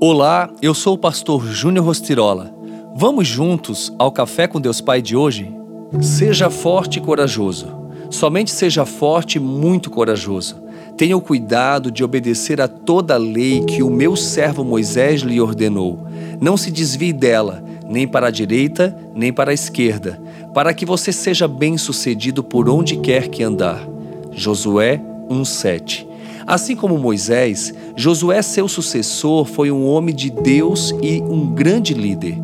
Olá, eu sou o pastor Júnior Rostirola. Vamos juntos ao Café com Deus Pai de hoje? Seja forte e corajoso. Somente seja forte e muito corajoso. Tenha o cuidado de obedecer a toda a lei que o meu servo Moisés lhe ordenou. Não se desvie dela, nem para a direita, nem para a esquerda, para que você seja bem-sucedido por onde quer que andar. Josué 1:7 Assim como Moisés, Josué, seu sucessor, foi um homem de Deus e um grande líder.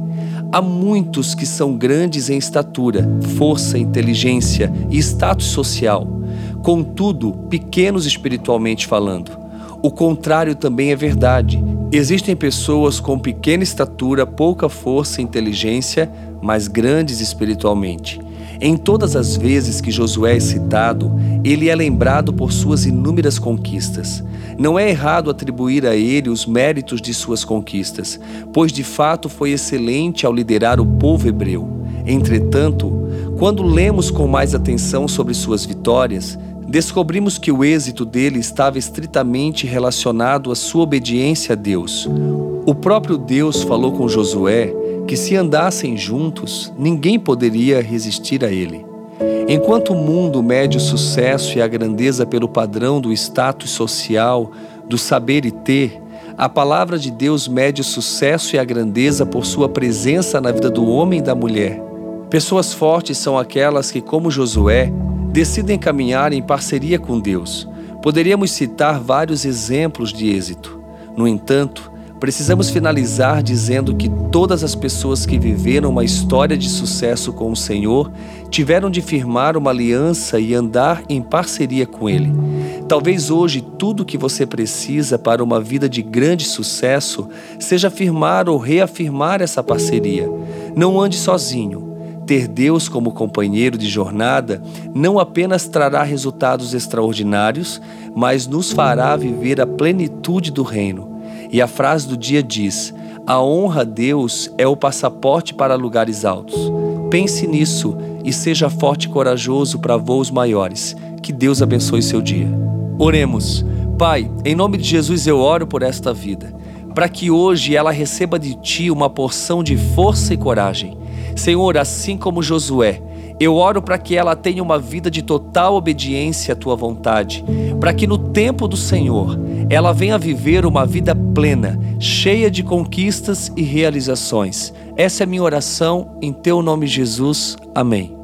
Há muitos que são grandes em estatura, força, inteligência e status social, contudo, pequenos espiritualmente falando. O contrário também é verdade. Existem pessoas com pequena estatura, pouca força e inteligência, mas grandes espiritualmente. Em todas as vezes que Josué é citado, ele é lembrado por suas inúmeras conquistas. Não é errado atribuir a ele os méritos de suas conquistas, pois de fato foi excelente ao liderar o povo hebreu. Entretanto, quando lemos com mais atenção sobre suas vitórias, descobrimos que o êxito dele estava estritamente relacionado à sua obediência a Deus. O próprio Deus falou com Josué que se andassem juntos, ninguém poderia resistir a ele. Enquanto o mundo mede o sucesso e a grandeza pelo padrão do status social, do saber e ter, a palavra de Deus mede o sucesso e a grandeza por sua presença na vida do homem e da mulher. Pessoas fortes são aquelas que, como Josué, decidem caminhar em parceria com Deus. Poderíamos citar vários exemplos de êxito. No entanto, Precisamos finalizar dizendo que todas as pessoas que viveram uma história de sucesso com o Senhor tiveram de firmar uma aliança e andar em parceria com Ele. Talvez hoje tudo o que você precisa para uma vida de grande sucesso seja firmar ou reafirmar essa parceria. Não ande sozinho. Ter Deus como companheiro de jornada não apenas trará resultados extraordinários, mas nos fará viver a plenitude do reino. E a frase do dia diz: A honra a Deus é o passaporte para lugares altos. Pense nisso e seja forte e corajoso para voos maiores. Que Deus abençoe seu dia. Oremos. Pai, em nome de Jesus eu oro por esta vida, para que hoje ela receba de ti uma porção de força e coragem. Senhor, assim como Josué, eu oro para que ela tenha uma vida de total obediência à tua vontade, para que no tempo do Senhor ela venha viver uma vida plena, cheia de conquistas e realizações. Essa é a minha oração, em teu nome, Jesus. Amém.